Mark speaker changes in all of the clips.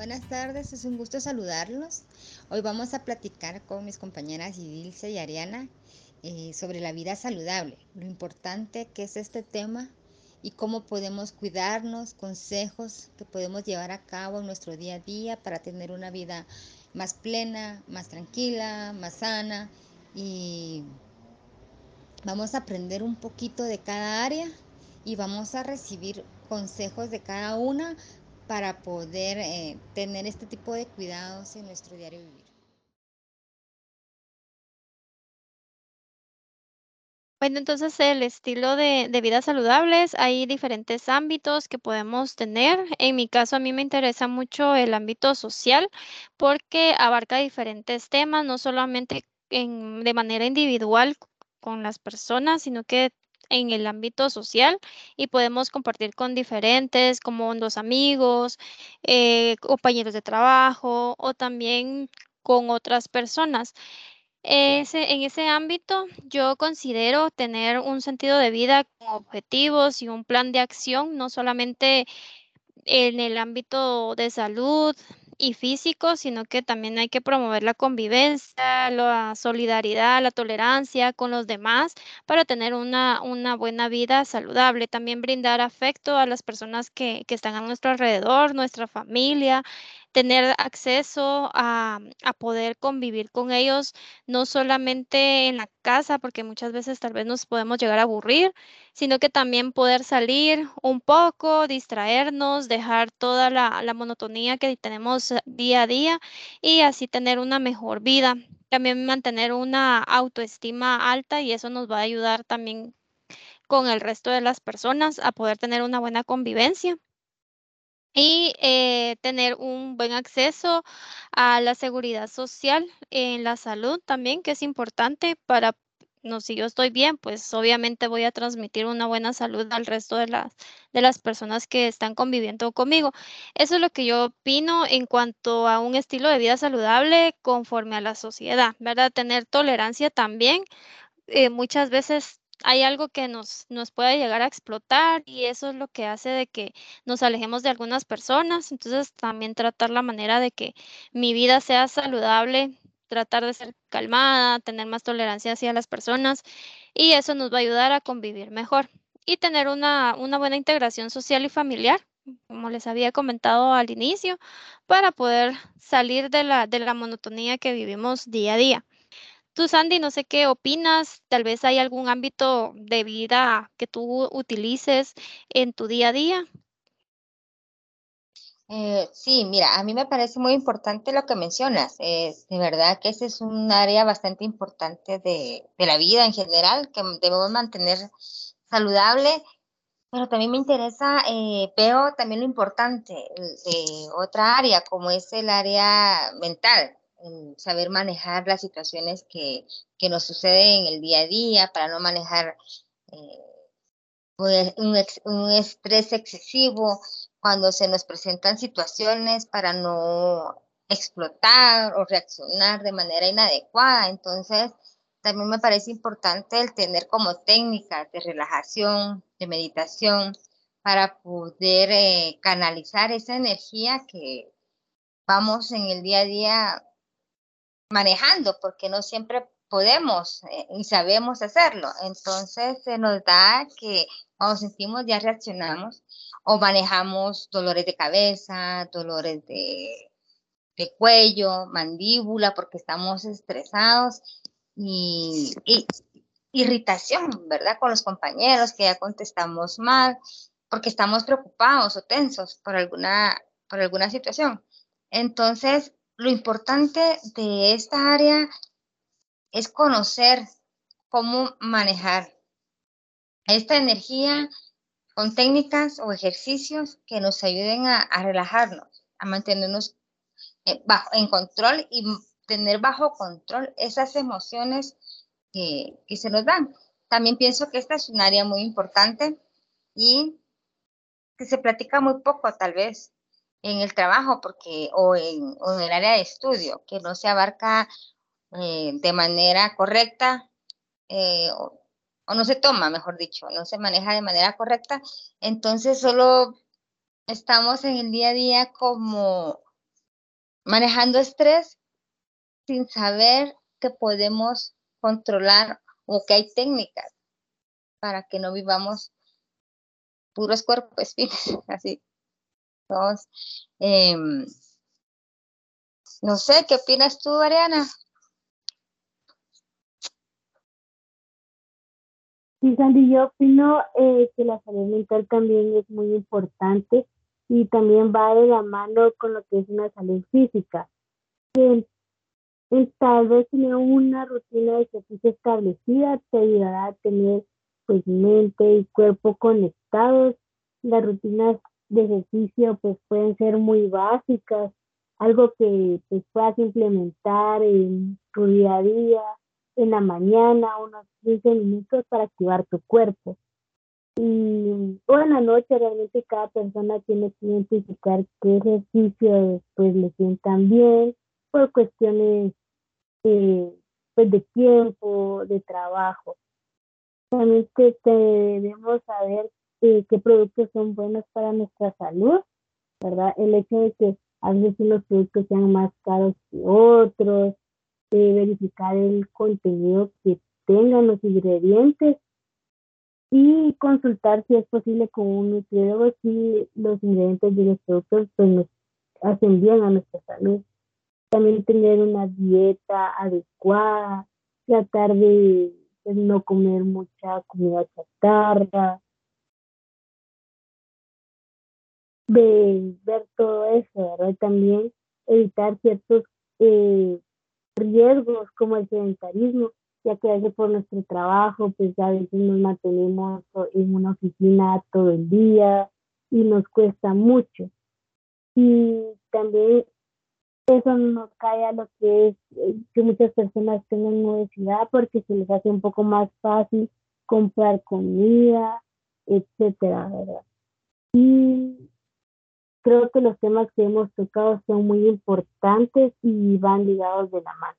Speaker 1: Buenas tardes, es un gusto saludarlos. Hoy vamos a platicar con mis compañeras Idilce y Ariana eh, sobre la vida saludable, lo importante que es este tema y cómo podemos cuidarnos, consejos que podemos llevar a cabo en nuestro día a día para tener una vida más plena, más tranquila, más sana y vamos a aprender un poquito de cada área y vamos a recibir consejos de cada una para poder eh, tener este tipo de cuidados en nuestro diario vivir.
Speaker 2: Bueno, entonces el estilo de, de vida saludables, hay diferentes ámbitos que podemos tener. En mi caso, a mí me interesa mucho el ámbito social porque abarca diferentes temas, no solamente en, de manera individual con las personas, sino que en el ámbito social y podemos compartir con diferentes, como los amigos, eh, compañeros de trabajo o también con otras personas. En ese ámbito, yo considero tener un sentido de vida con objetivos y un plan de acción, no solamente en el ámbito de salud, y físico, sino que también hay que promover la convivencia, la solidaridad, la tolerancia con los demás para tener una, una buena vida saludable. También brindar afecto a las personas que, que están a nuestro alrededor, nuestra familia, tener acceso a, a, poder convivir con ellos, no solamente en la casa, porque muchas veces tal vez nos podemos llegar a aburrir, sino que también poder salir un poco, distraernos, dejar toda la, la monotonía que tenemos día a día y así tener una mejor vida. También mantener una autoestima alta y eso nos va a ayudar también con el resto de las personas a poder tener una buena convivencia y eh, tener un buen acceso a la seguridad social en la salud también, que es importante para, no, si yo estoy bien, pues obviamente voy a transmitir una buena salud al resto de las, de las personas que están conviviendo conmigo. Eso es lo que yo opino en cuanto a un estilo de vida saludable conforme a la sociedad, ¿verdad? Tener tolerancia también. Eh, muchas veces hay algo que nos, nos puede llegar a explotar y eso es lo que hace de que nos alejemos de algunas personas. Entonces también tratar la manera de que mi vida sea saludable, tratar de ser calmada, tener más tolerancia hacia las personas y eso nos va a ayudar a convivir mejor y tener una, una buena integración social y familiar como les había comentado al inicio, para poder salir de la, de la monotonía que vivimos día a día. Sandy, no sé qué opinas, tal vez hay algún ámbito de vida que tú utilices en tu día a día.
Speaker 1: Eh, sí, mira, a mí me parece muy importante lo que mencionas. De verdad que ese es un área bastante importante de, de la vida en general, que debemos mantener saludable, pero también me interesa, eh, veo también lo importante de otra área, como es el área mental saber manejar las situaciones que, que, nos suceden en el día a día, para no manejar eh, pues, un, un, estrés excesivo cuando se nos presentan situaciones para no explotar o reaccionar de manera inadecuada. Entonces, también me parece importante el tener como técnicas de relajación, de meditación, para poder eh, canalizar esa energía que vamos en el día a día manejando, porque no siempre podemos eh, y sabemos hacerlo. Entonces se nos da que cuando sentimos ya reaccionamos o manejamos dolores de cabeza, dolores de, de cuello, mandíbula, porque estamos estresados y, y, irritación, ¿verdad? Con los compañeros que ya contestamos mal, porque estamos preocupados o tensos por alguna, por alguna situación. Entonces, lo importante de esta área es conocer cómo manejar esta energía con técnicas o ejercicios que nos ayuden a, relajarnos, a mantenernos eh, bajo, en control y tener bajo control esas emociones que, que se nos dan. También pienso que esta es un área muy importante y que se platica muy poco tal vez en el trabajo porque, o, en, el área de estudio, que no se abarca eh, de manera correcta eh, o, no se toma, mejor dicho, no se maneja de manera correcta, entonces solo estamos en el día a día como manejando estrés sin saber que podemos controlar o que hay técnicas para que no vivamos puros cuerpos así. Em, no sé, ¿qué opinas tú, Ariana?
Speaker 3: Sí, Sandy, yo opino eh, que la salud mental también es muy importante y también va de la mano con lo que es una salud física. Tal vez tener una rutina de ejercicio establecida te ayudará a tener pues mente y cuerpo conectados. Las rutinas de ejercicio pues pueden ser muy básicas, algo que pues, puedas implementar en tu día a día, en la mañana, unos 15 minutos para activar tu cuerpo. Y o en la noche realmente cada persona tiene que identificar qué ejercicio pues le sientan bien por cuestiones eh, pues de tiempo, de trabajo. Que debemos saber eh, qué productos son buenos para nuestra salud, ¿verdad? El hecho de que a veces los productos sean más caros que otros, de verificar el contenido que tengan los ingredientes y consultar si es posible con un nutriólogo si los ingredientes de los productos pues, nos hacen bien a nuestra salud. También tener una dieta adecuada, tratar de pues, no comer mucha comida chatarra, de ver todo eso, ¿verdad? También evitar ciertos eh, riesgos como el sedentarismo, ya que a veces por nuestro trabajo, pues a veces nos mantenemos en una oficina todo el día y nos cuesta mucho. Y también eso nos cae a lo que es eh, que muchas personas tengan obesidad porque se les hace un poco más fácil comprar comida, etcétera, ¿verdad? Y creo que los temas que hemos tocado son muy importantes y van ligados de la mano.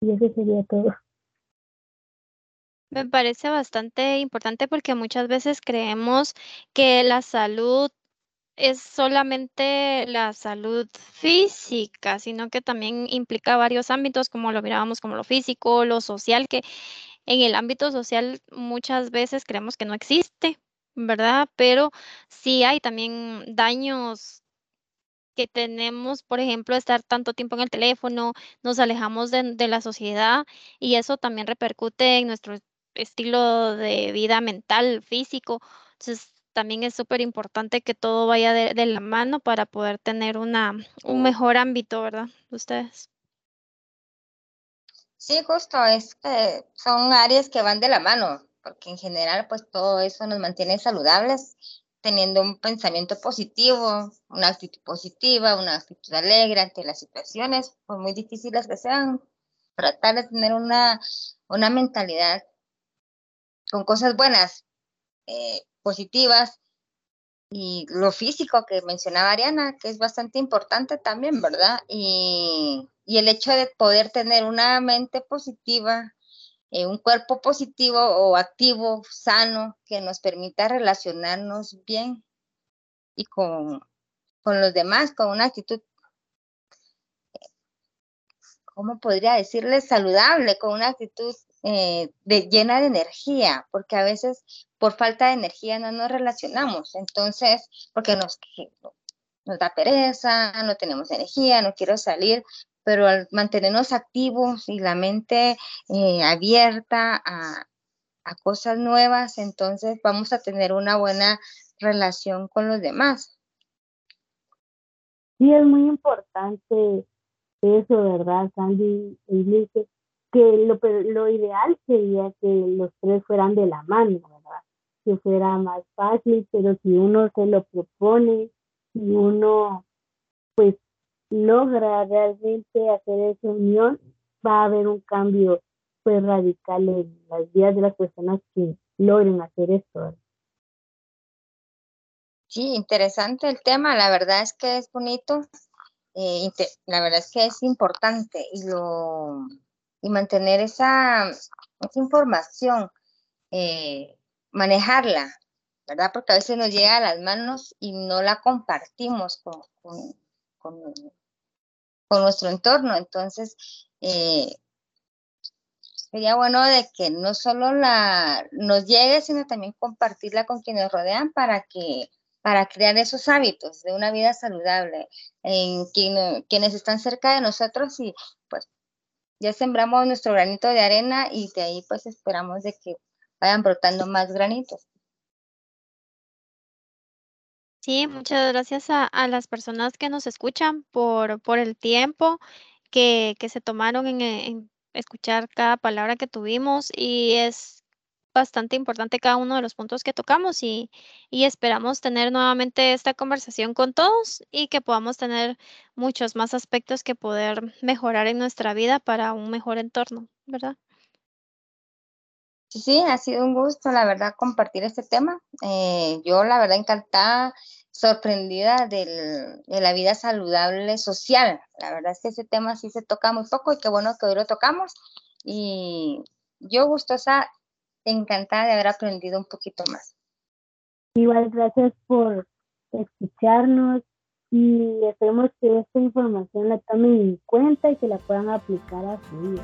Speaker 3: Y eso sería todo.
Speaker 2: Me parece bastante importante porque muchas veces creemos que la salud es solamente la salud física, sino que también implica varios ámbitos, como lo mirábamos, como lo físico, lo social, que en el ámbito social muchas veces creemos que no existe, ¿verdad? Pero sí hay también daños que tenemos, por ejemplo, estar tanto tiempo en el teléfono, nos alejamos de, la sociedad y eso también repercute en nuestro estilo de vida mental, físico. Entonces, también es súper importante que todo vaya de, de, la mano para poder tener una, un mejor ámbito, ¿verdad? Ustedes.
Speaker 1: Sí, justo, es que son áreas que van de la mano porque en general pues todo eso nos mantiene saludables, teniendo un pensamiento positivo, una actitud positiva, una actitud alegre ante las situaciones, por muy difíciles que sean, tratar de tener una, una mentalidad con cosas buenas, eh, positivas, y lo físico que mencionaba Ariana, que es bastante importante también, ¿verdad? Y, y el hecho de poder tener una mente positiva, eh, un cuerpo positivo o activo, sano, que nos permita relacionarnos bien y con, con los demás, con una actitud, ¿cómo podría decirle? Saludable, con una actitud eh, de, llena de energía, porque a veces por falta de energía no nos relacionamos, entonces, porque nos, nos da pereza, no tenemos energía, no quiero salir, pero al mantenernos activos y la mente eh, abierta a, cosas nuevas, entonces vamos a tener una buena relación con los demás.
Speaker 3: Sí, es muy importante eso, ¿verdad, Sandy? Que lo, lo ideal sería que los tres fueran de la mano, ¿verdad? Que fuera más fácil, pero si uno se lo propone, si uno pues logra realmente hacer esa unión, va a haber un cambio pues radical en las vidas de las personas que logren hacer esto.
Speaker 1: Sí, interesante el tema, la verdad es que es bonito, eh, la verdad es que es importante y, lo, y mantener esa, esa información, eh, manejarla, ¿verdad? Porque a veces nos llega a las manos y no la compartimos con, con, con nuestro entorno. Entonces, eh, sería bueno de que no solo la, nos llegue, sino también compartirla con quienes rodean para que para crear esos hábitos de una vida saludable en quienes están cerca de nosotros y pues ya sembramos nuestro granito de arena y de ahí pues esperamos de que vayan brotando más granitos.
Speaker 2: Sí, muchas gracias a, las personas que nos escuchan por, por el tiempo que, que se tomaron en, en escuchar cada palabra que tuvimos y es bastante importante cada uno de los puntos que tocamos y, y, esperamos tener nuevamente esta conversación con todos y que podamos tener muchos más aspectos que poder mejorar en nuestra vida para un mejor entorno, ¿verdad?
Speaker 1: Sí, ha sido un gusto, la verdad, compartir este tema. Eh, yo, la verdad, encantada, sorprendida del, de la vida saludable social. La verdad es que ese tema sí se toca muy poco y qué bueno que hoy lo tocamos. Y yo gustosa encantada de haber aprendido un poquito más.
Speaker 3: Igual, gracias por escucharnos y esperemos que esta información la tomen en cuenta y que la puedan aplicar a su vida.